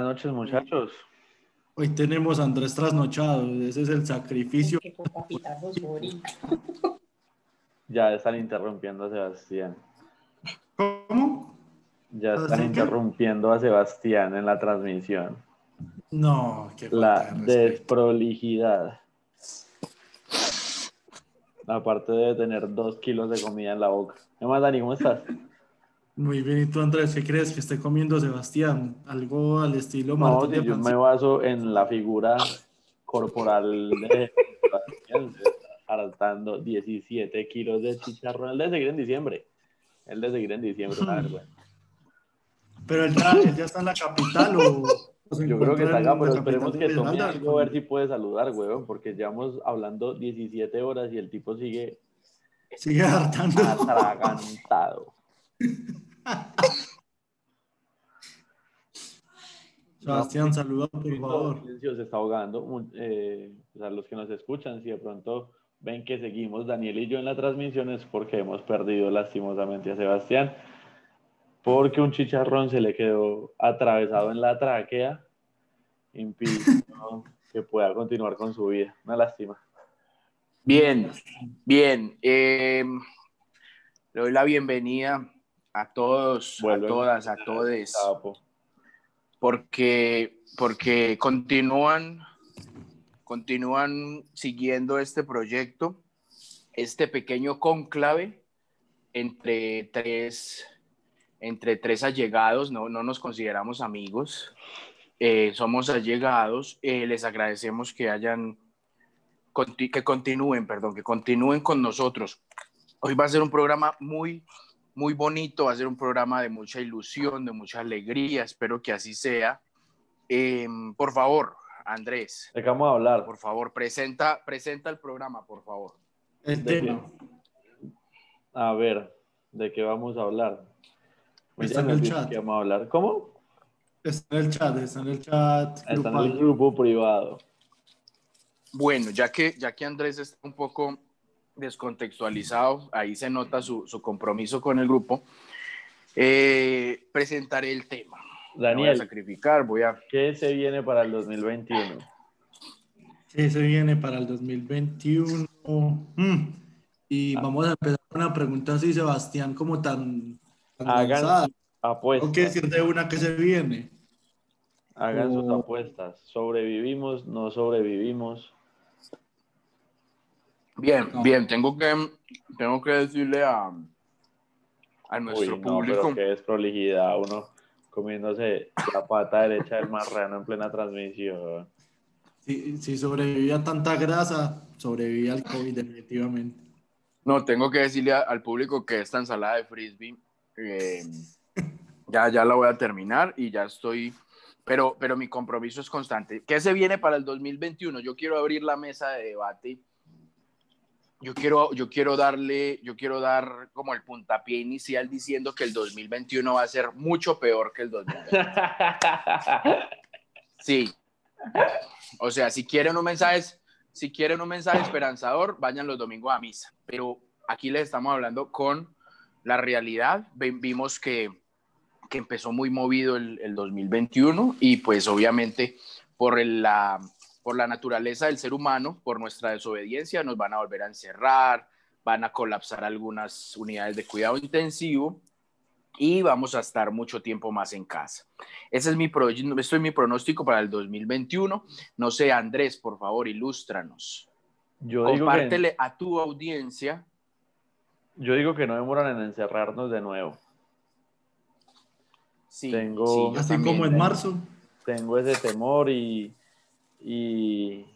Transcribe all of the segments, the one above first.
Buenas noches, muchachos. Hoy tenemos a Andrés trasnochado, ese es el sacrificio. Ya están interrumpiendo a Sebastián. ¿Cómo? Ya están interrumpiendo a Sebastián en la transmisión. No, qué La desprolijidad. Aparte de tener dos kilos de comida en la boca. ¿Qué más, Dani? ¿Cómo estás? Muy bien, ¿y tú, Andrés? ¿Qué crees que esté comiendo Sebastián? ¿Algo al estilo No, yo me baso en la figura corporal de Sebastián, hartando 17 kilos de chicharrón. El de seguir en diciembre. El de seguir en diciembre, Pero él ya, ya está en la capital o... Yo creo que está acá, pero esperemos que tome algo a ver si puede saludar, weón, porque llevamos hablando 17 horas y el tipo sigue... Sigue hartando. Atragantado. Sebastián, saluda por favor. Se está ahogando. Eh, a los que nos escuchan, si de pronto ven que seguimos Daniel y yo en la transmisión es porque hemos perdido lastimosamente a Sebastián, porque un chicharrón se le quedó atravesado en la tráquea, impidiendo que pueda continuar con su vida. Una lástima. Bien, bien. Eh, le doy la bienvenida a todos, a todas, a todos, porque, porque continúan, continúan siguiendo este proyecto, este pequeño conclave entre tres, entre tres allegados, no, no nos consideramos amigos, eh, somos allegados, eh, les agradecemos que hayan, que continúen, perdón, que continúen con nosotros. Hoy va a ser un programa muy, muy bonito, va a ser un programa de mucha ilusión, de mucha alegría, espero que así sea. Em, por favor, Andrés. ¿De qué vamos a hablar? Por favor, presenta, presenta el programa, por favor. El tema. A ver, ¿de qué vamos a hablar? está en el chat. ¿Qué vamos a hablar? ¿Cómo? Está en el chat, está en el chat. Está en el grupo privado. Bueno, ya que, ya que Andrés está un poco descontextualizado, ahí se nota su, compromiso con el grupo. Eh, presentaré el tema. Daniel, voy a sacrificar, voy a... ¿Qué se viene para el 2021? ¿Qué se viene para el 2021? Mm. Y ah. vamos a empezar con una pregunta así, Sebastián, como tan... Hagan apuestas. qué decir de una que se viene? Hagan sus apuestas. ¿Sobrevivimos? ¿No sobrevivimos? Bien, bien, tengo que, tengo que decirle a, a nuestro Uy, no, público. Pero que es prolijidad, uno comiéndose la pata derecha del marrano en plena transmisión. Si, si sobrevivía tanta grasa, sobrevivía al COVID definitivamente. No, tengo que decirle al público que esta ensalada de frisbee eh, ya, ya la voy a terminar y ya estoy, pero, pero mi compromiso es constante. ¿Qué se viene para el 2021? Yo quiero abrir la mesa de debate yo quiero, yo quiero darle, yo quiero dar como el puntapié inicial diciendo que el 2021 va a ser mucho peor que el 2020. Sí. O sea, si quieren un mensaje, si quieren un mensaje esperanzador, vayan los domingos a misa. Pero aquí les estamos hablando con la realidad. Vimos que, que empezó muy movido el, el 2021 y pues obviamente por la por la naturaleza del ser humano, por nuestra desobediencia, nos van a volver a encerrar, van a colapsar algunas unidades de cuidado intensivo y vamos a estar mucho tiempo más en casa. Ese es mi, esto es mi pronóstico para el 2021. No sé, Andrés, por favor, ilústranos. Yo Compártele a tu audiencia. Yo digo que no demoran en encerrarnos de nuevo. Sí, tengo, así como en marzo. Tengo ese temor y, y,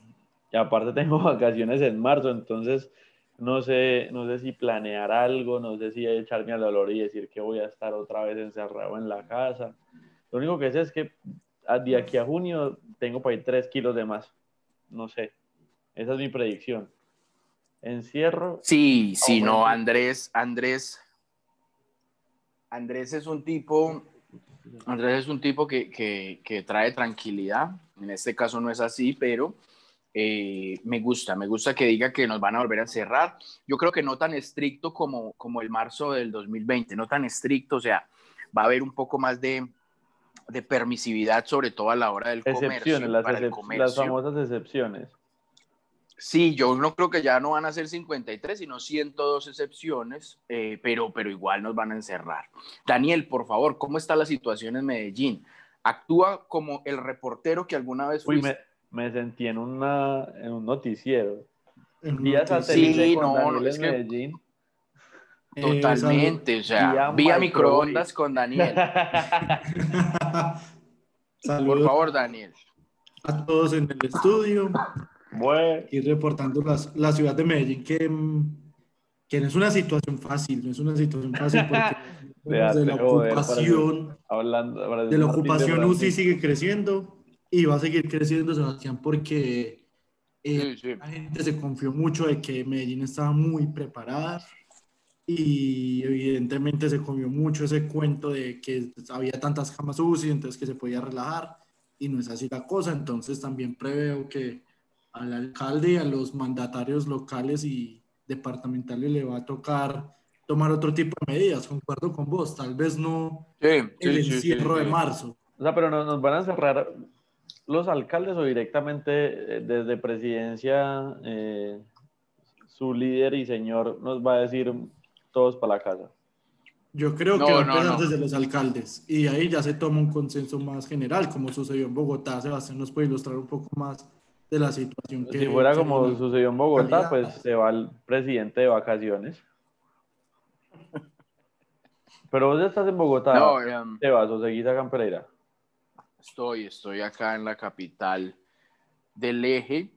aparte tengo vacaciones en marzo, entonces no sé, no sé si planear algo, no sé si echarme al dolor y decir que voy a estar otra vez encerrado en la casa. Lo único que sé es que de aquí a junio tengo para ir 3 kilos de más. No sé. Esa es mi predicción. Encierro. Sí, sí, no, Andrés, Andrés. Andrés es un tipo Andrés es un tipo que, que, trae tranquilidad. En este caso no es así, pero eh, me gusta, me gusta que diga que nos van a volver a cerrar. Yo creo que no tan estricto como, como el marzo del 2020, no tan estricto, o sea, va a haber un poco más de, de permisividad, sobre todo a la hora del comercio. Las, para el comercio. las famosas excepciones. Sí, yo no creo que ya no van a ser 53, sino 102 excepciones, eh, pero, pero igual nos van a encerrar. Daniel, por favor, ¿cómo está la situación en Medellín? Actúa como el reportero que alguna vez fuiste. Uy, me, sentí en, una, en un noticiero. Días sí, no, es que... Medellín. Totalmente, o sea, vía, microondas con Daniel. Por favor, Daniel. A todos en el estudio. Bueno. Y reportando las, la ciudad de Medellín, que, que no es una situación fácil, no es una situación fácil porque de la ocupación, hablando, de la ocupación UCI sigue creciendo y va a seguir creciendo, Sebastián, porque eh, la gente se confió mucho de que Medellín estaba muy preparada y evidentemente se comió mucho ese cuento de que había tantas camas UCI, entonces que se podía relajar y no es así la cosa, entonces también preveo que al alcalde y a los mandatarios locales y departamentales le va a tocar tomar otro tipo de medidas, concuerdo con vos, tal vez no el encierro de marzo. O sea, pero nos, van a cerrar los alcaldes o directamente eh, desde presidencia eh, su líder y señor nos va a decir todos para la casa. Yo creo que va a empezar desde los alcaldes y ahí ya se toma un consenso más general, como sucedió en Bogotá. Sebastián nos puede ilustrar un poco más de la situación. Que, si fuera como sucedió en Bogotá, pues se va el presidente de vacaciones. Pero vos estás en Bogotá, no, em, ¿te vas o seguís acá en Pereira? Estoy, estoy acá en la capital del eje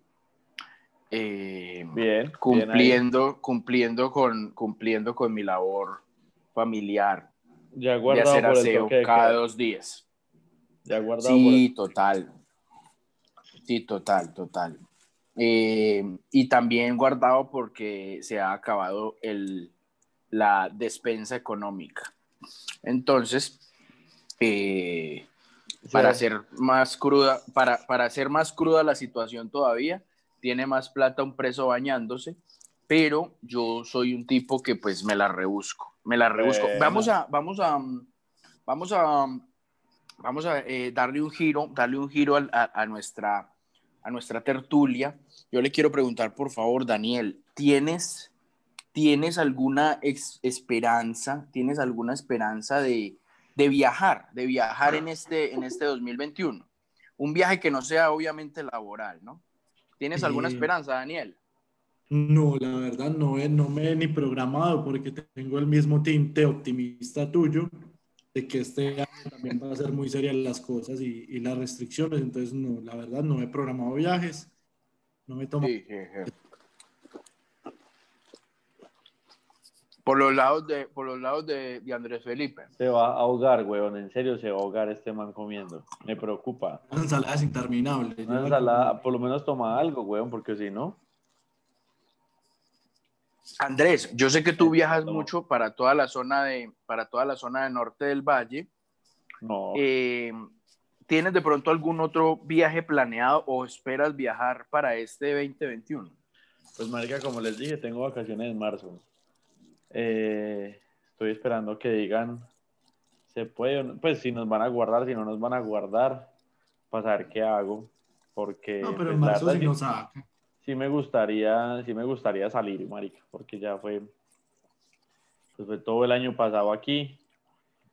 eh, bien, cumpliendo, cumpliendo, con, cumpliendo con mi labor familiar ya de hacer aseo cada dos días. Ya guardado sí, total. Sí, total, total. Eh, y también guardado porque se ha acabado el, la despensa económica. Entonces, eh, para hacer más cruda, para, para hacer más cruda la situación todavía, tiene más plata un preso bañándose, pero yo soy un tipo que pues me la rebusco, me la rebusco. Vamos a, vamos a, vamos a, vamos a eh, darle un giro, darle un giro a, nuestra, a nuestra tertulia. Yo le quiero preguntar, por favor, Daniel, ¿tienes, tienes alguna esperanza, tienes alguna esperanza de, de viajar, de viajar en este, en este 2021? Un viaje que no sea obviamente laboral, ¿no? ¿Tienes alguna esperanza, Daniel? No, la verdad no, no me he ni programado porque tengo el mismo tinte optimista tuyo de que este año también va a ser muy seria las cosas y, las restricciones, entonces no, la verdad no he programado viajes, no me tomo... Por los lados de, por los lados de, Andrés Felipe. Se va a ahogar, weón. En serio se va a ahogar este man comiendo. Me preocupa. Una ensalada es interminable. Una ensalada, por lo menos toma algo, weón, porque si no. Andrés, yo sé que tú viajas mucho para toda la zona de, para toda la zona de norte del valle. No. Eh, ¿Tienes de pronto algún otro viaje planeado o esperas viajar para este 2021? Pues, marica, como les dije, tengo vacaciones en marzo. Eh, estoy esperando que digan, se puede, pues si nos van a guardar, si no nos van a guardar, para saber qué hago, porque... No, pero pues, en marzo sí nos Sí me gustaría, sí me gustaría salir, marica, porque ya fue, pues fue todo el año pasado aquí.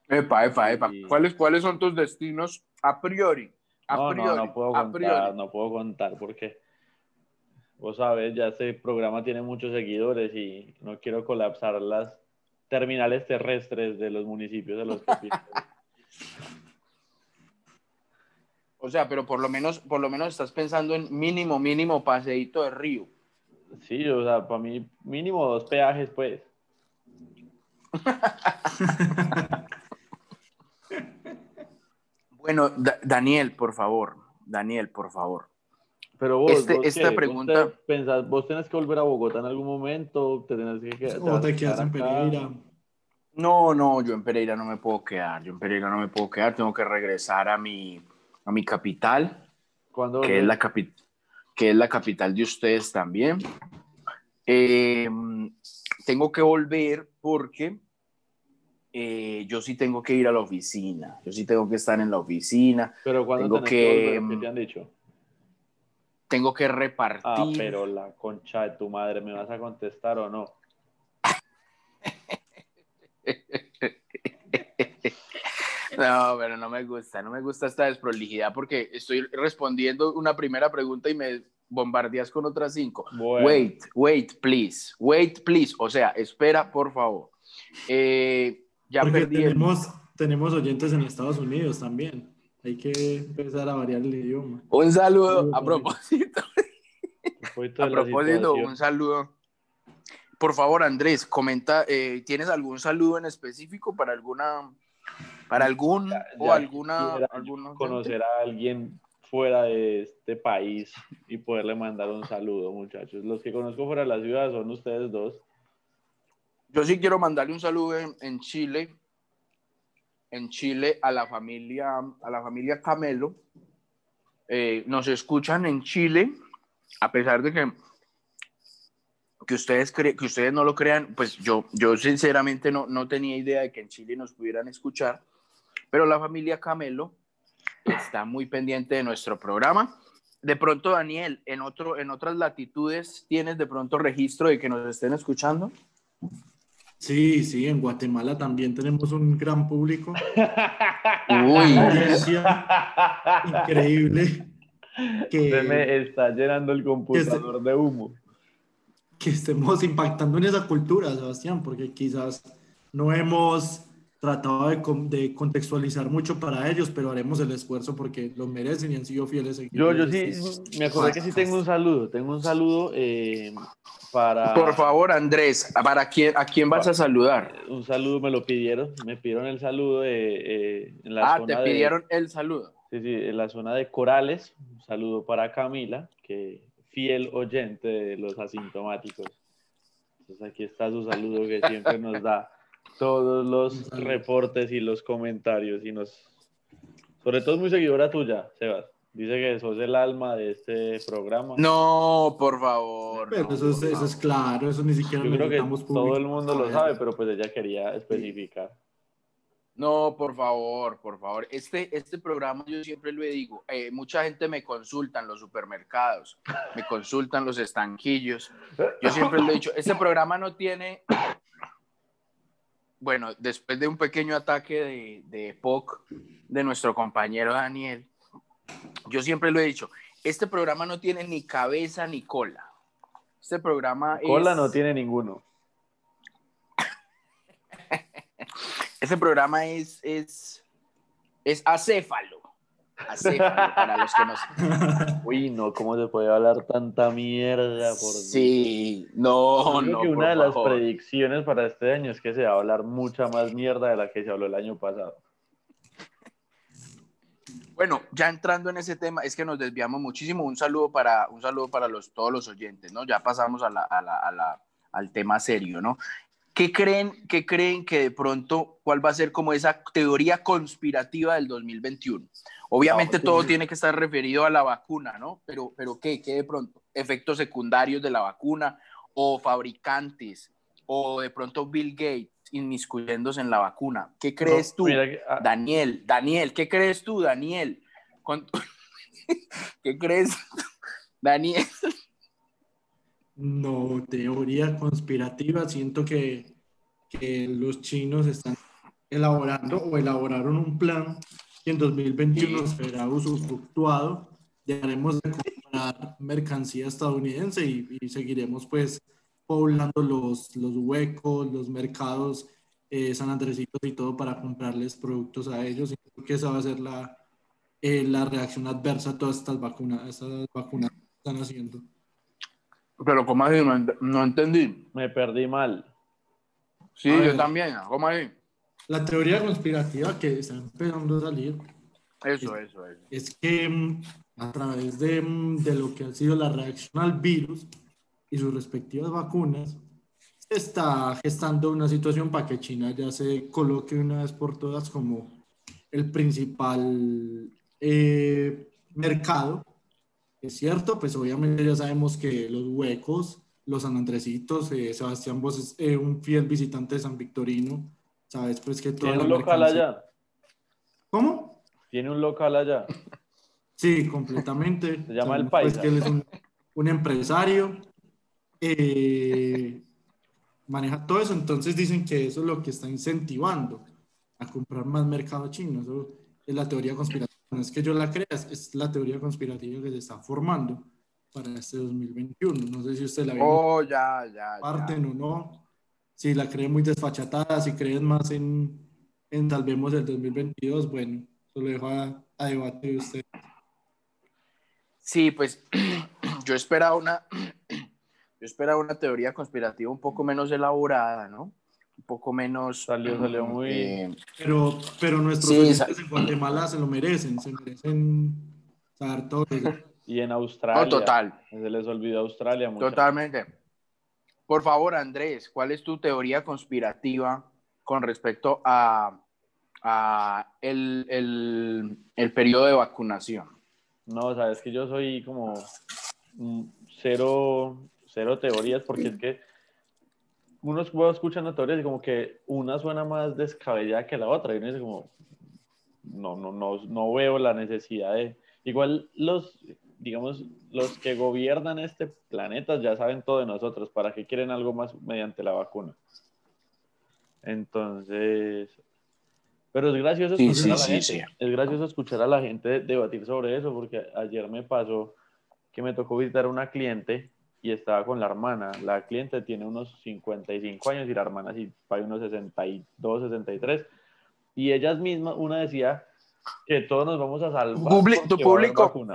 Epa, epa, epa. ¿Cuáles, ¿Cuáles son tus destinos a priori? A no, no, no puedo contar, no puedo contar porque Vos sabes, ya este programa tiene muchos seguidores y no quiero colapsar las terminales terrestres de los municipios de los que O sea, pero por lo menos, por lo menos estás pensando en mínimo, mínimo paseíto de río. Sí, o sea, para mí mínimo dos peajes, pues. bueno, Daniel, por favor, Daniel, por favor. Pero vos, este, esta pregunta. ¿Vos, ¿Vos tenés que volver a Bogotá en algún momento? ¿Te tenés que quedar, ¿O te quedas en Pereira? No, no, yo en Pereira no me puedo quedar. Yo en Pereira no me puedo quedar. Tengo que regresar a mi, a mi capital, que es, la que es la capital de ustedes también. Em, tengo que volver porque eh, yo sí tengo que ir a la oficina, yo sí tengo que estar en la oficina. Pero cuando tengo que, ¿qué te han dicho? Tengo que repartir. Ah, pero la concha de tu madre, ¿me vas a contestar o no? No, pero no me gusta, no me gusta esta desprolijidad porque estoy respondiendo una primera pregunta y me bombardeas con otras cinco. Wait, wait, please, wait, please. O sea, espera, por favor. Eh, ya tenemos, tenemos oyentes en Estados Unidos también. Hay que empezar a variar el idioma. Un saludo, a propósito. a propósito, un saludo. Por favor, Andrés, comenta, eh, ¿tienes algún saludo en específico para alguna para algún o alguna, conocer a alguien fuera de este país y poderle mandar un saludo, muchachos. Los que conozco fuera de la ciudad son ustedes dos. Yo sí quiero mandarle un saludo en, Chile, en Chile a la familia, a la familia Camelo. Eh, nos escuchan en Chile, a pesar de que que ustedes, que ustedes no lo crean, pues yo, yo sinceramente no, no tenía idea de que en Chile nos pudieran escuchar, pero la familia Camelo está muy pendiente de nuestro programa. De pronto, Daniel, en, otro, en otras latitudes, ¿tienes de pronto registro de que nos estén escuchando? Sí, sí, en Guatemala también tenemos un gran público. Uy, increíble. Que, Se me está llenando el computador de humo que estemos impactando en esa cultura, Sebastián, porque quizás no hemos tratado de, contextualizar mucho para ellos, pero haremos el esfuerzo porque lo merecen y han sido fieles. Yo, yo sí, me acordé que sí tengo un saludo, tengo un saludo eh, para... Por favor, Andrés, ¿para quién, ¿a quién vas a saludar? Un saludo me lo pidieron, me pidieron el saludo eh, en la ah, te pidieron el saludo. Sí, sí, en la zona de Corales, un saludo para Camila, que fiel oyente de los asintomáticos. Entonces aquí está su saludo que siempre nos da todos los reportes y los comentarios y nos... Sobre todo es muy seguidora tuya, Sebas. Dice que sos el alma de este programa. No, por favor. Pero eso, es, claro, eso ni siquiera Yo creo que todo el mundo lo sabe, pero pues ella quería especificar. No, por favor, por favor. Este, este programa yo siempre lo digo, eh, mucha gente me consulta en los supermercados, me consultan los estanquillos. Yo siempre lo he dicho, este programa no tiene, bueno, después de un pequeño ataque de, de POC de nuestro compañero Daniel, yo siempre lo he dicho, este programa no tiene ni cabeza ni cola. Este programa Cola no tiene ninguno. Ese programa es, es, es acéfalo. Para los que no Uy, no, ¿cómo se puede hablar tanta mierda? Por sí, no, no. Que una de las predicciones para este año es que se va a hablar mucha más mierda de la que se habló el año pasado. Bueno, ya entrando en ese tema, es que nos desviamos muchísimo. Un saludo para, un saludo para los, todos los oyentes, ¿no? Ya pasamos a la, a la, a la, al tema serio, ¿no? ¿Qué creen, ¿Qué creen que de pronto, cuál va a ser como esa teoría conspirativa del 2021? Obviamente todo tiene que estar referido a la vacuna, ¿no? Pero, pero ¿qué? ¿Qué de pronto? ¿Efectos secundarios de la vacuna o fabricantes o de pronto Bill Gates inmiscuyéndose en la vacuna? ¿Qué crees tú, ah, Daniel? Daniel, ¿qué crees tú, Daniel? ¿Qué crees, Daniel? No, teoría conspirativa. Siento que, los chinos están elaborando o elaboraron un plan que en 2021 será usufructuado. Dejaremos de comprar mercancía estadounidense y, seguiremos pues poblando los, los huecos, los mercados eh, San Andresitos y todo para comprarles productos a ellos. Y creo que esa va a ser la, eh, la reacción adversa a todas estas vacunas, estas vacunas que están haciendo. Pero, ¿cómo así? No, entendí. Me perdí mal. Sí, yo también. ¿Cómo así? La teoría conspirativa que está empezando a salir. Eso, es, eso, eso. Es que mm, a través de, mm, de, lo que ha sido la reacción al virus y sus respectivas vacunas, se está gestando una situación para que China ya se coloque una vez por todas como el principal eh, mercado es cierto, pues obviamente ya sabemos que los huecos, los San Andresitos, eh, Sebastián Vos es eh, un fiel visitante de San Victorino, sabes pues que todo... ¿Tiene un local allá? ¿Cómo? ¿Tiene un local allá? Sí, completamente. Se llama El País. Pues, él es un, empresario, eh, maneja todo eso, entonces dicen que eso es lo que está incentivando a comprar más mercado chino. Eso es la teoría conspirativa. No es que yo la crea, es la teoría conspirativa que se está formando para este 2021. No sé si usted la ve. Oh, ya, ya. Parten o no. Si la creen muy desfachatada, si creen más en, en Salvemos el 2022, bueno, eso lo dejo a, a debate usted. Sí, pues yo esperaba una, yo esperaba una teoría conspirativa un poco menos elaborada, ¿no? Un poco menos. Salió, salió muy. Eh, pero, pero nuestros sí, en Guatemala se lo merecen, se merecen saber todo. Y en Australia. No, total. Se les olvidó Australia. Totalmente. Por favor, Andrés, ¿cuál es tu teoría conspirativa con respecto a, el, el, periodo de vacunación? No, sabes que yo soy como cero, cero teorías porque es que uno escuchando teorías y como que una suena más descabellada que la otra y uno dice como, no, no, no, no veo la necesidad de... Igual los, digamos, los que gobiernan este planeta ya saben todo de nosotros, ¿para qué quieren algo más mediante la vacuna? Entonces, pero es gracioso, escuchar a la gente, es gracioso escuchar a la gente debatir sobre eso, porque ayer me pasó que me tocó visitar a una cliente y estaba con la hermana. La cliente tiene unos 55 años y la hermana sí, hay unos 62, 63. Y ellas mismas, una decía que todos nos vamos a salvar. tu público,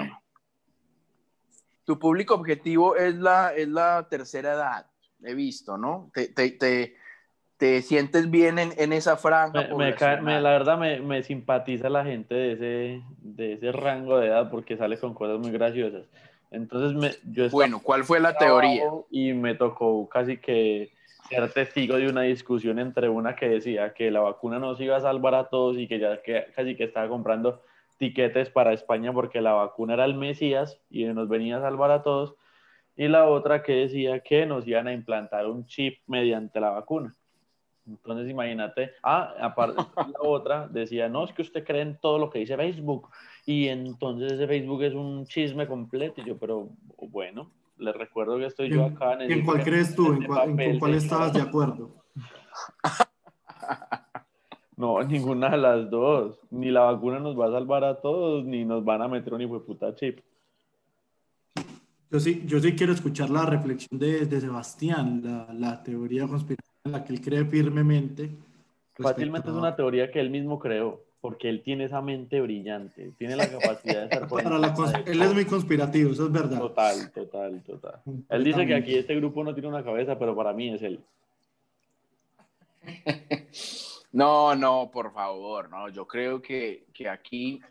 tu público objetivo es la, es la tercera edad, he visto, ¿no? Te, te, te, te sientes bien en, en esa franja. Me, la verdad me, me, simpatiza la gente de ese, de ese rango de edad porque sale con cosas muy graciosas. Entonces, me, yo bueno, ¿cuál fue la teoría? Y me tocó casi que ser testigo de una discusión entre una que decía que la vacuna nos iba a salvar a todos y que ya que, casi que estaba comprando tiquetes para España porque la vacuna era el Mesías y nos venía a salvar a todos. Y la otra que decía que nos iban a implantar un chip mediante la vacuna. Entonces, imagínate, ah, aparte, la otra decía, no, es que usted cree en todo lo que dice Facebook, y entonces ese Facebook es un chisme completo, y yo, pero bueno, les recuerdo que estoy yo acá. ¿En, ¿en cuál crees tú? ¿En cuál, ¿En cuál estabas de acuerdo? No, ninguna de las dos. Ni la vacuna nos va a salvar a todos, ni nos van a meter un hijo de puta chip. Yo sí, yo sí quiero escuchar la reflexión de, de Sebastián, la, la teoría conspirativa en la que él cree firmemente. Fácilmente es una teoría que él mismo creó, porque él tiene esa mente brillante, tiene la capacidad de ser Él es muy conspirativo, eso es verdad. Total, total, total. Él dice que aquí este grupo no tiene una cabeza, pero para mí es él. No, no, por favor, no. Yo creo que, que aquí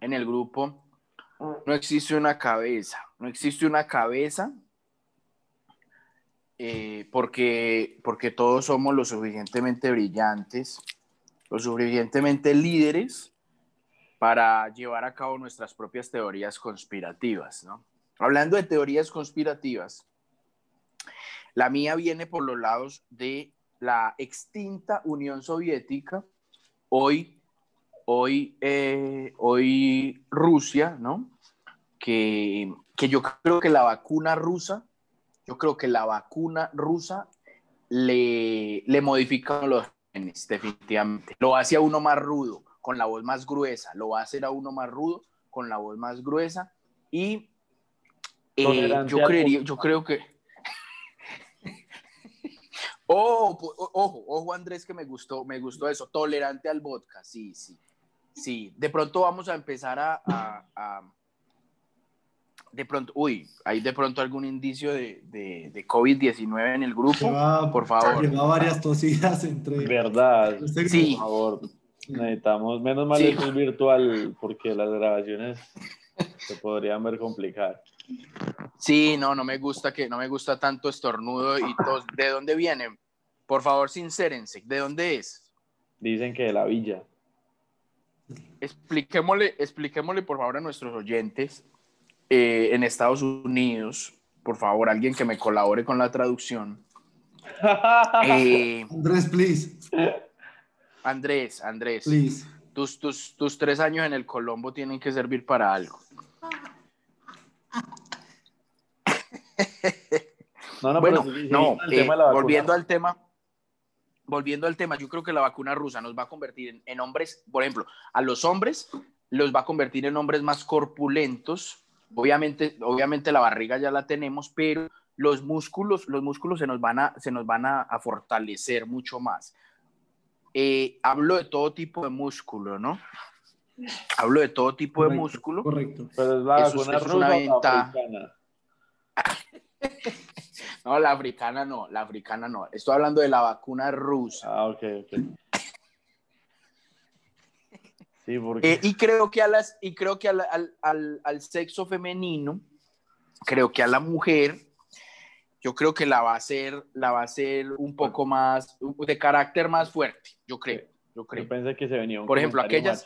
en el grupo no existe una cabeza, no existe una cabeza eh, porque, porque todos somos lo suficientemente brillantes, lo suficientemente líderes para llevar a cabo nuestras propias teorías conspirativas. ¿no? Hablando de teorías conspirativas, la mía viene por los lados de la extinta Unión Soviética, hoy, hoy, eh, hoy Rusia, ¿no? Que, que yo creo que la vacuna rusa yo creo que la vacuna rusa le, le modifica los genes, definitivamente. Lo hace a uno más rudo, con la voz más gruesa. Lo va a hacer a uno más rudo, con la voz más gruesa. Y eh, yo, creería, yo creo que... ojo, ojo, ojo, Andrés, que me gustó, me gustó eso. Tolerante al vodka, sí, sí. Sí, de pronto vamos a empezar a de pronto, uy, hay de pronto algún indicio de, de, COVID-19 en el grupo, por favor. Lleva varias tosidas entre... Verdad, sí. por favor. Necesitamos, menos mal esto es virtual, porque las grabaciones se podrían ver complicadas. Sí, no, no me gusta que, no me gusta tanto estornudo y tos. ¿De dónde vienen? Por favor, sincérense, ¿de dónde es? Dicen que de la villa. Expliquémosle, expliquémosle por favor a nuestros oyentes eh, en Estados Unidos, por favor, alguien que me colabore con la traducción. Eh, Andrés, please. Andrés, Andrés. Tus, tus, tus tres años en el Colombo tienen que servir para algo. No, no, bueno, no, eh, volviendo al tema, volviendo al tema, yo creo que la vacuna rusa nos va a convertir en, hombres, por ejemplo, a los hombres los va a convertir en hombres más corpulentos. Obviamente, obviamente la barriga ya la tenemos, pero los músculos, los músculos se nos van a, se nos van a, fortalecer mucho más. Eh, hablo de todo tipo de músculo, ¿no? Hablo de todo tipo de músculo. Correcto. Pero es la vacuna rusa no, la africana no, la africana no. Estoy hablando de la vacuna rusa. Ah, ok, ok. Sí, porque... Eh, y creo que, a las, y creo que al, al, al, sexo femenino, creo que a la mujer, yo creo que la va a hacer, la va a hacer un poco más, de carácter más fuerte, yo creo. Yo, creo. pensé que se venía un Por ejemplo, aquellas...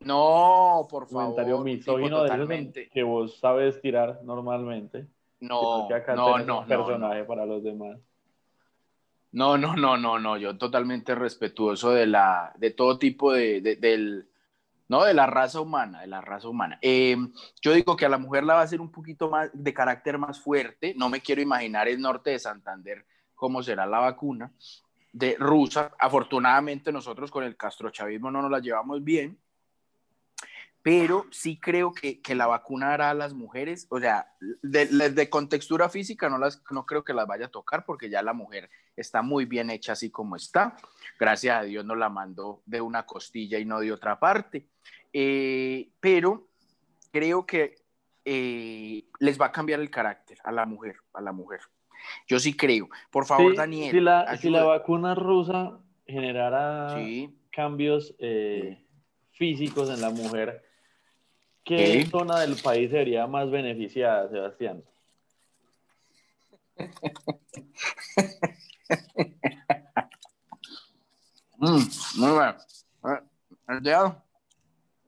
No, por favor. Comentario misógino de que vos sabes tirar normalmente. No, no, no. personaje para los demás. No, no, no, no, no. Yo totalmente respetuoso de la, de todo tipo de, del, no, de la raza humana, de la raza humana. Eh, yo digo que a la mujer la va a hacer un poquito más de carácter más fuerte. No me quiero imaginar el norte de Santander cómo será la vacuna de rusa. Afortunadamente nosotros con el castrochavismo no nos la llevamos bien pero sí creo que, que, la vacuna hará a las mujeres, o sea, de, de, contextura física no, las, no creo que las vaya a tocar porque ya la mujer está muy bien hecha así como está. Gracias a Dios no la mandó de una costilla y no de otra parte. Eh, pero creo que eh, les va a cambiar el carácter a la mujer, a la mujer. Yo sí creo. Por favor, Daniel. Si la, si la, vacuna rusa generara cambios eh, físicos en la mujer, ¿Qué zona del país sería más beneficiada, Sebastián? mm, muy bien.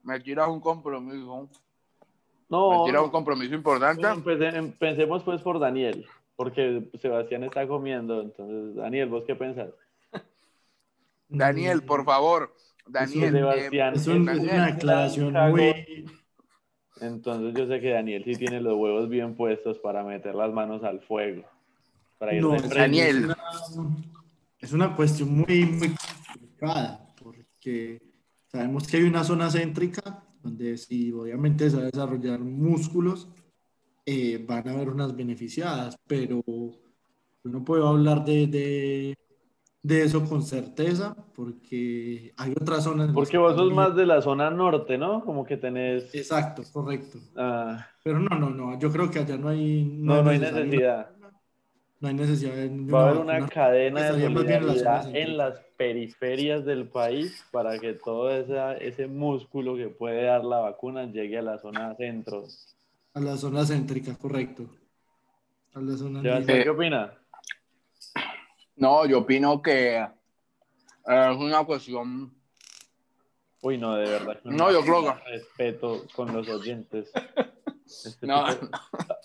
Me tiras un compromiso. No. Me tiras un compromiso importante. Pensemos pues por Daniel, porque Sebastián está comiendo. Entonces, Daniel, ¿vos qué pensás? Daniel, por favor. Daniel. Sebastián, es, una aclaración muy entonces yo sé que Daniel sí tiene los huevos bien puestos para meter las manos al fuego. Para ir no, Daniel. Es una, cuestión muy, muy complicada, porque sabemos que hay una zona céntrica donde si obviamente se va a desarrollar músculos, eh, van a haber unas beneficiadas, pero no puedo hablar de de eso con certeza, porque hay otras zonas. Porque vos sos más de la zona norte, ¿no? Como que tenés. Exacto, correcto. Ah. Pero no, no, no, yo creo que allá no hay. No, no, hay necesidad. No hay necesidad. Va a haber una, cadena de solidaridad en las periferias del país para que todo ese músculo que puede dar la vacuna llegue a la zona centro. A la zona céntrica, correcto. A la zona ¿Qué opina? No, yo opino que eh, es una cuestión. Uy, no, de verdad. No, yo creo que. Respeto con los oyentes. Este no,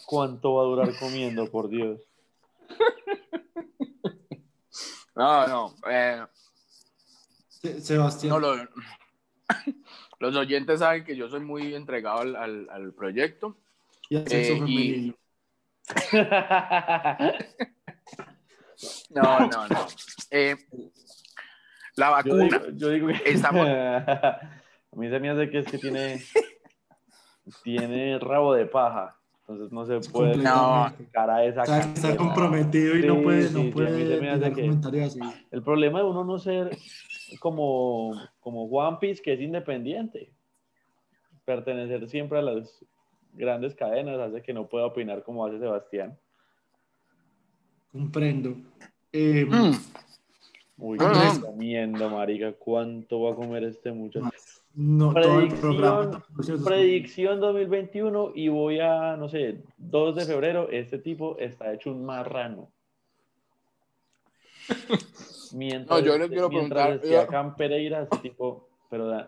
¿Cuánto va a durar comiendo, por Dios? No, no. Eh, Sebastián. No, lo, los oyentes saben que yo soy muy entregado al, al, proyecto. Y al sexo eh, femenino. No, no, no. Eh, la vacuna. Yo digo, que... Estamos... A mí se me hace que es que tiene, tiene rabo de paja. Entonces no se puede no. cara esa está, comprometido y no puede, no puede así. El problema de uno no ser como, como One Piece, que es independiente. Pertenecer siempre a las grandes cadenas hace que no pueda opinar como hace Sebastián. Comprendo. Eh, Uy, Andrés, comiendo, marica. ¿Cuánto va a comer este muchacho? No, predicción, predicción 2021 y voy a, no sé, 2 de febrero, este tipo está hecho un marrano. Mientras, no, yo le quiero preguntar. Acá en Pereira, este tipo, pero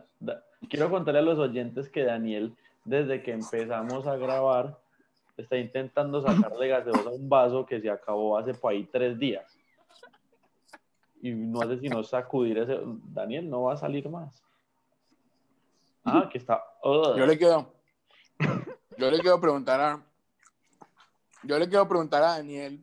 quiero contarle a los oyentes que Daniel, desde que empezamos a grabar, está intentando sacarle gaseosa a un vaso que se acabó hace por ahí tres días. Y no hace sino sacudir ese. Daniel no va a salir más. Ah, que está. Yo le quiero. Yo le quiero preguntar a. Yo le quiero preguntar a Daniel.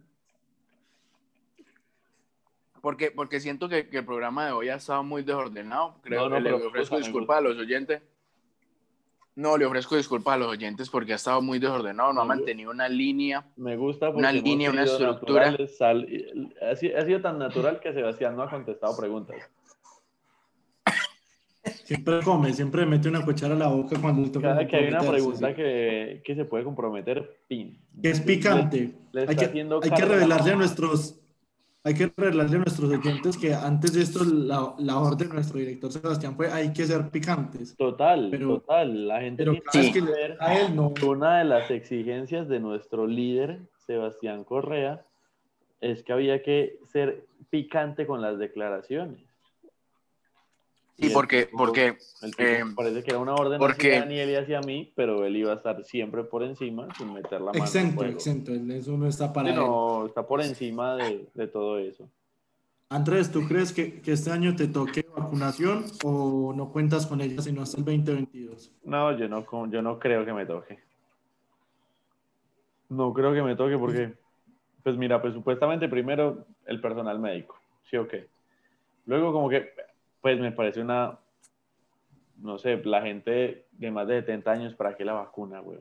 Porque, porque siento que, el programa de hoy ha estado muy desordenado. Creo que le ofrezco disculpas a los oyentes. No, le ofrezco disculpas a los oyentes porque ha estado muy desordenado, no ha mantenido una línea. Me gusta una línea, una estructura. ha, sido, tan natural que Sebastián no ha contestado preguntas. Siempre come, siempre mete una cuchara a la boca cuando toca. Cada que hay una pregunta que, que, se puede comprometer, pin. es picante. hay, que, hay que revelarle a nuestros hay que revelarle a nuestros oyentes que antes de esto la, la, orden de nuestro director Sebastián fue hay que ser picantes. Total, total. La gente pero tiene que ver a él no. Una de las exigencias de nuestro líder, Sebastián Correa, es que había que ser picante con las declaraciones. Sí, porque, porque eh, parece que era una orden porque, hacia Daniel y hacia mí, pero él iba a estar siempre por encima sin meter la mano. Exento, exento, eso no está para No, está por encima de, de, todo eso. Andrés, ¿tú crees que, que, este año te toque vacunación o no cuentas con ella sino hasta el 2022? No, yo no, yo no creo que me toque. No creo que me toque porque, pues mira, pues supuestamente primero el personal médico, ¿sí o qué? Luego como que pues me parece una, no sé, la gente de más de 70 años, ¿para qué la vacuna, güey?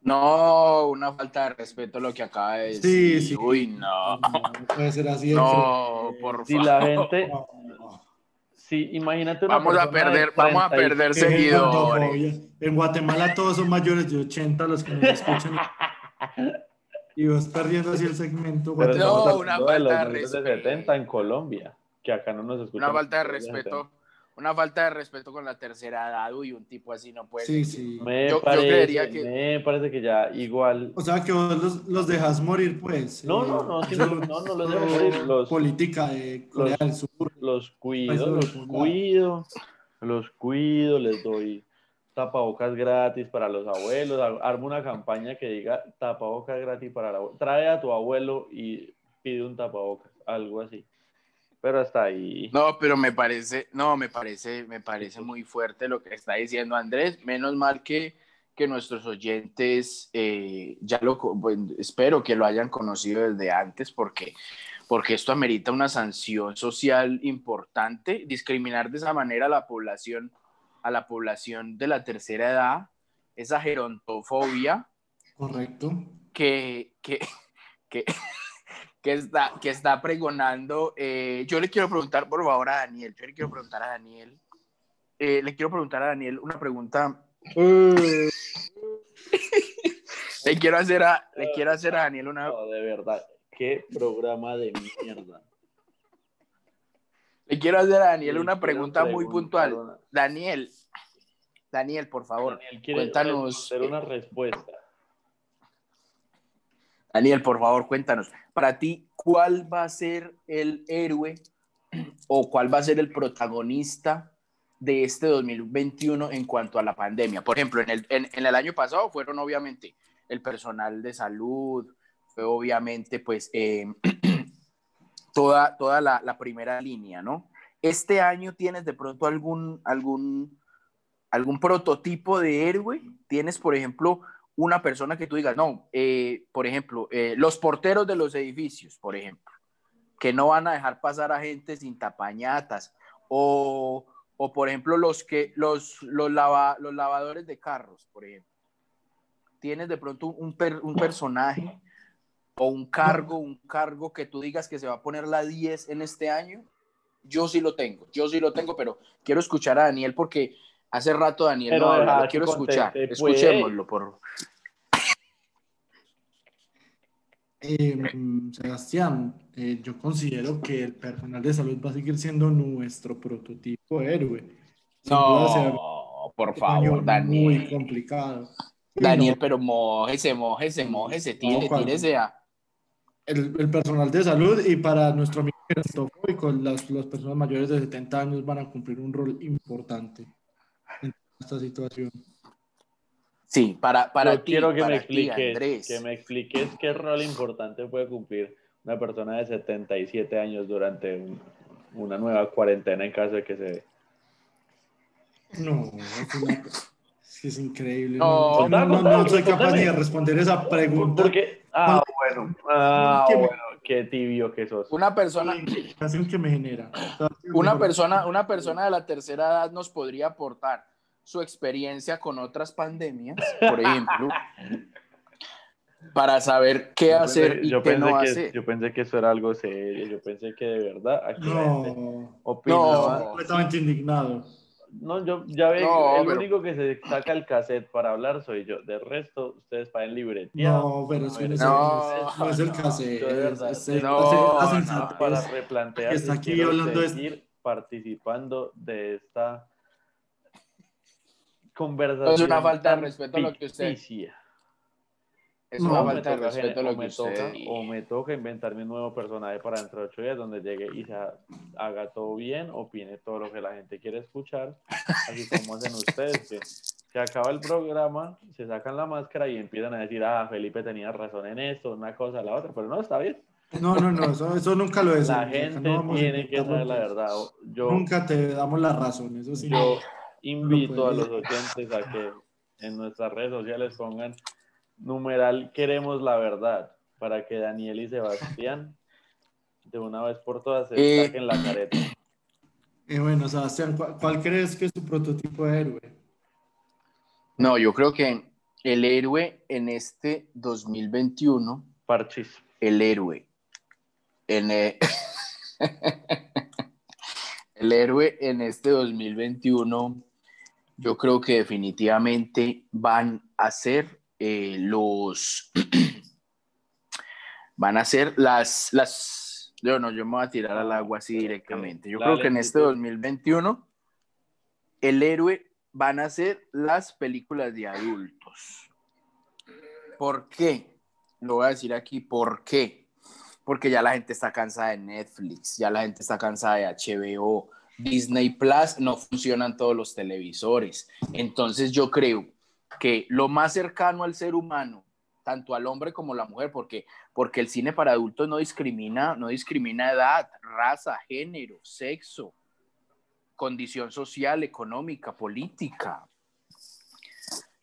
No, una falta de respeto lo que acaba de decir. Sí, sí. Uy, no. No, puede ser así. No, por favor. Si la gente... Sí, imagínate Vamos a perder, vamos a perder seguidores. En Guatemala todos son mayores de 80 los que nos escuchan. Y vas perdiendo así el segmento. no, una falta de respeto. De 70 en Colombia que acá no nos escuchan. Una falta de respeto. Una falta de respeto con la tercera edad, y un tipo así no puede. Sí, sí. Me, yo, parece, creería que... me parece que ya igual. O sea, que vos los, los dejas morir, pues. No, no, no, no, no, los dejo morir. Los, política de Corea del Sur. Los cuido, los cuido, los cuido, les doy tapabocas gratis para los abuelos. Armo una campaña que diga tapabocas gratis para el abuelo. Trae a tu abuelo y pide un tapabocas, algo así pero hasta ahí. No, pero me parece, no, me parece, me parece muy fuerte lo que está diciendo Andrés. Menos mal que, que nuestros oyentes eh, ya lo, espero que lo hayan conocido desde antes, porque, porque esto amerita una sanción social importante. Discriminar de esa manera a la población, a la población de la tercera edad, esa gerontofobia. Correcto. Que, que, que que está, que está pregonando. Eh, yo le quiero preguntar, por favor, a Daniel. Yo le quiero preguntar a Daniel. Eh, le quiero preguntar a Daniel una pregunta. le quiero hacer a, le quiero hacer a Daniel una. No, de verdad. Qué programa de mierda. Le quiero hacer a Daniel una pregunta muy puntual. Daniel, Daniel, por favor, Daniel, cuéntanos. Hacer una respuesta. Daniel, por favor, cuéntanos. Para ti, ¿cuál va a ser el héroe o cuál va a ser el protagonista de este 2021 en cuanto a la pandemia? Por ejemplo, en el, año pasado fueron obviamente el personal de salud, fue obviamente pues eh, toda, toda la, la, primera línea, ¿no? Este año tienes de pronto algún, algún, algún prototipo de héroe, tienes por ejemplo una persona que tú digas, no, eh, por ejemplo, eh, los porteros de los edificios, por ejemplo, que no van a dejar pasar a gente sin tapañatas, o, o por ejemplo, los, que, los, los, lavadores de carros, por ejemplo. Tienes de pronto un, un personaje o un cargo, un cargo que tú digas que se va a poner la 10 en este año. Yo sí lo tengo, yo sí lo tengo, pero quiero escuchar a Daniel porque Hace rato Daniel no habla, lo quiero escuchar. Pues. Escuchémoslo, por eh, Sebastián, eh, yo considero que el personal de salud va a seguir siendo nuestro prototipo héroe. no, por favor, Daniel. Muy complicado. Daniel, pero mojese, mojese, mojese, tire, tírese a... El, el, personal de salud y para nuestro amigo con las, las personas mayores de 70 años van a cumplir un rol importante esta situación. Sí, para, para quiero que me expliques, que me expliques qué rol importante puede cumplir una persona de 77 años durante una nueva cuarentena en caso de que se. No, es, es increíble. No, no, no, soy capaz ni de responder esa pregunta. Porque, ah, bueno, ah, bueno, qué tibio que sos. Una persona que me genera. Una persona, una persona de la tercera edad nos podría aportar su experiencia con otras pandemias, por ejemplo, para saber qué hacer y qué no hacer. Yo pensé que eso era algo serio, yo pensé que de verdad aquí no, opinaba. completamente indignado. No, yo ya veo, el único que se saca el cassette para hablar soy yo. De resto, ustedes pagan libretía. No, pero eso no, es el cassette. es, no, para replantear. Está aquí hablando de seguir participando de esta conversación. Es una falta de respeto a lo que usted. Es una falta de respeto a lo que usted. o me toca inventarme un nuevo personaje para dentro de ocho días donde llegue y se haga todo bien, opine todo lo que la gente quiere escuchar, así como hacen ustedes, que se acaba el programa, se sacan la máscara y empiezan a decir, ah, Felipe tenía razón en esto, una cosa, la otra, pero no, está bien. No, no, no, eso, nunca lo es. La gente tiene que saber la verdad. Yo, nunca te damos la razón, eso sí. Yo invito a los oyentes a que en nuestras redes sociales pongan numeral queremos la verdad para que Daniel y Sebastián de una vez por todas se eh, saquen la careta. Y bueno, Sebastián, ¿cuál, crees que es tu prototipo de héroe? No, yo creo que el héroe en este 2021. Parchis. El héroe. En, eh, el héroe en este 2021, yo creo que definitivamente van a ser eh, los van a ser las, las, yo no, yo me voy a tirar al agua así directamente. Yo creo que en este 2021 el héroe van a ser las películas de adultos. ¿Por qué? Lo voy a decir aquí, ¿por qué? Porque ya la gente está cansada de Netflix, ya la gente está cansada de HBO, Disney Plus, no funcionan todos los televisores. Entonces yo creo que lo más cercano al ser humano, tanto al hombre como a la mujer, porque, porque el cine para adultos no discrimina, no discrimina edad, raza, género, sexo, condición social, económica, política.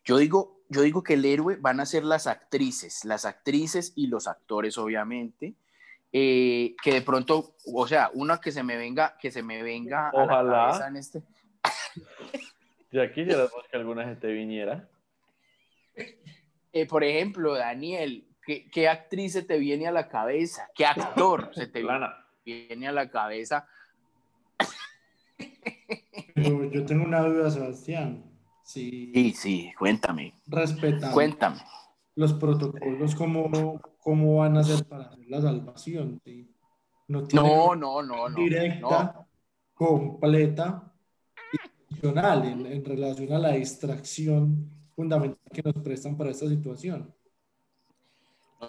Yo digo, yo digo que el héroe van a ser las actrices, las actrices y los actores, obviamente, eh, que de pronto, o sea, una que se me venga, que se me venga a la cabeza en este. De aquí ya que alguna gente viniera. Eh, por ejemplo, Daniel, ¿qué, actriz se te viene a la cabeza? ¿Qué actor se te viene a la cabeza? yo tengo una duda, Sebastián. Sí, sí, cuéntame. Respeta. Cuéntame. Los protocolos, ¿cómo, cómo van a ser para la salvación? No, no, no, no, Directa, completa, funcional en, en relación a la distracción fundamental que nos prestan para esta situación.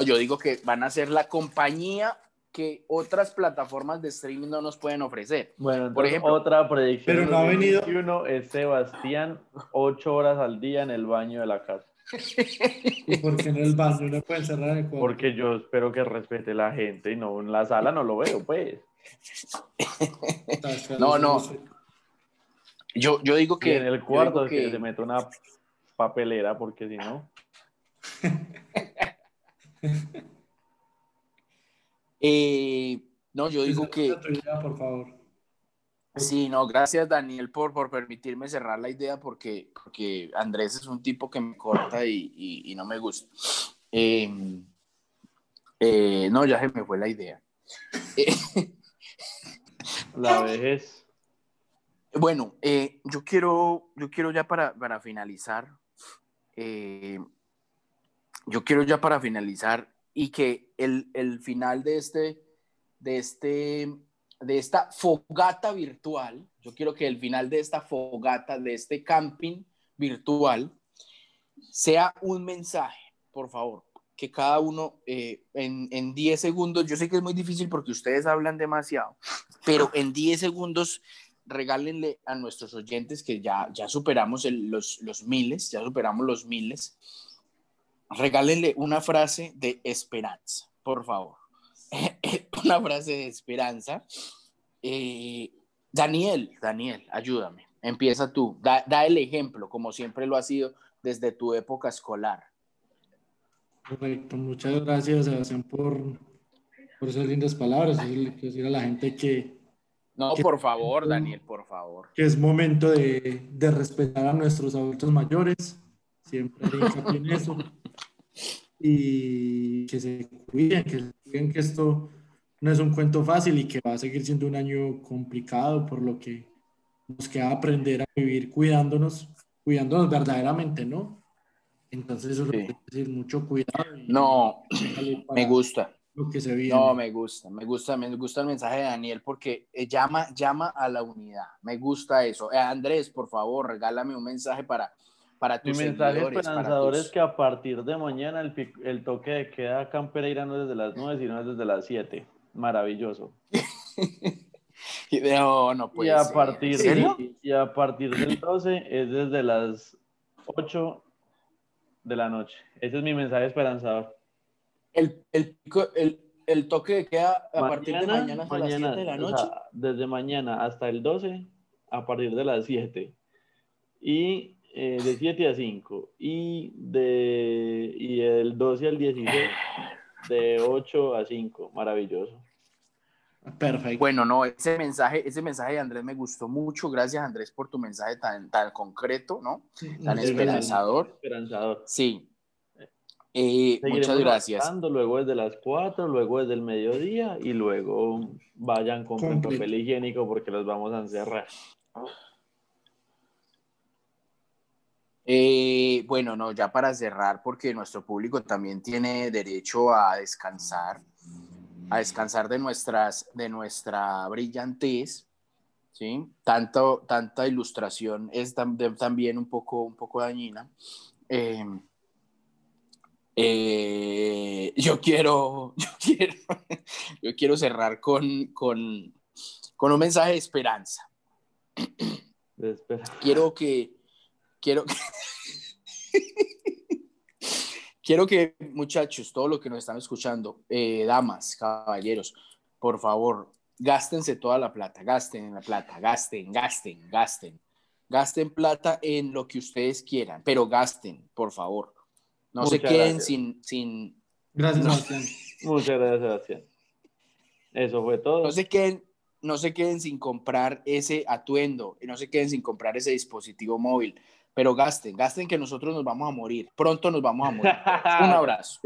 yo digo que van a ser la compañía que otras plataformas de streaming no nos pueden ofrecer. Bueno, por ejemplo, otra predicción. Pero no ha venido. Uno es Sebastián, ocho horas al día en el baño de la casa. ¿Y por qué en el baño no pueden cerrar el cuarto? Porque yo espero que respete la gente y no en la sala no lo veo, pues. no, no. Yo, yo digo que. en el cuarto que... se mete una papelera, porque si no. Eh, no, yo digo que. por favor. Sí, no, gracias Daniel por, por permitirme cerrar la idea porque, porque Andrés es un tipo que me corta y, no me gusta. Em, eh, no, ya se me fue la idea. la vejez. Bueno, eh, yo, quiero, yo quiero ya para, para finalizar eh, yo quiero ya para finalizar y que el, el, final de este, de este, de esta fogata virtual, yo quiero que el final de esta fogata, de este camping virtual, sea un mensaje, por favor, que cada uno eh, en, en 10 segundos, yo sé que es muy difícil porque ustedes hablan demasiado, pero en 10 segundos regálenle a nuestros oyentes que ya, ya superamos los, los miles, ya superamos los miles, regálenle una frase de esperanza, por favor. una frase de esperanza. Eh, Daniel, Daniel, ayúdame. Empieza tú. Da, da, el ejemplo, como siempre lo ha sido desde tu época escolar. Correcto. Muchas gracias, Sebastián, por, por esas lindas palabras. Decir a la gente que... No, por favor, Daniel, por favor. Que es momento de, de respetar a nuestros adultos mayores. Siempre hay en eso. Y que se cuiden, que se cuiden que esto no es un cuento fácil y que va a seguir siendo un año complicado, por lo que nos queda aprender a vivir cuidándonos, cuidándonos verdaderamente, ¿no? Entonces eso es decir, mucho cuidado. no, me gusta. Lo que se No, me gusta, me gusta, me gusta el mensaje de Daniel porque eh, llama, llama a la unidad. Me gusta eso. Eh, Andrés, por favor, regálame un mensaje para, para tus Mi mensaje esperanzador es que a partir de mañana el, el toque de queda acá en Pereira no es desde las 9, sino es desde las 7 maravilloso. no, no puede y a partir y a partir del 12 es desde las 8 de la noche. Ese es mi mensaje esperanzador. El, el, el, el toque queda a partir de mañana hasta las 7 de la noche. desde mañana hasta el 12 a partir de las 7. Y eh, de 7 a 5. Y, de, y el 12 al 16 de 8 a 5. Maravilloso. Perfecto. Bueno, no, ese mensaje, ese mensaje de Andrés me gustó mucho. Gracias, Andrés, por tu mensaje tan, tan concreto, ¿no? tan esperanzador. Esperanzador. Sí. Eh, muchas gracias. Luego es de las 4, luego es del mediodía y luego vayan con papel higiénico porque los vamos a encerrar. Eh, bueno, no, ya para cerrar, porque nuestro público también tiene derecho a descansar, a descansar de, nuestras, de nuestra brillantez, ¿sí? Tanto, tanta ilustración es también un poco, un poco dañina. Em, eh, yo quiero, yo quiero, yo quiero cerrar con, con, con un mensaje de esperanza. Quiero que, quiero que, quiero que muchachos, todos los que nos están escuchando, eh, damas, caballeros, por favor, gástense toda la plata, gasten la plata, gasten, gasten, gasten. Gasten plata en lo que ustedes quieran, pero gasten, por favor. No se queden sin, sin... Gracias, Sebastián. Muchas gracias, Sebastián. Eso fue todo. No se queden, no se queden sin comprar ese atuendo, y no se queden sin comprar ese dispositivo móvil pero gasten, gasten que nosotros nos vamos a morir, pronto nos vamos a morir. Un abrazo.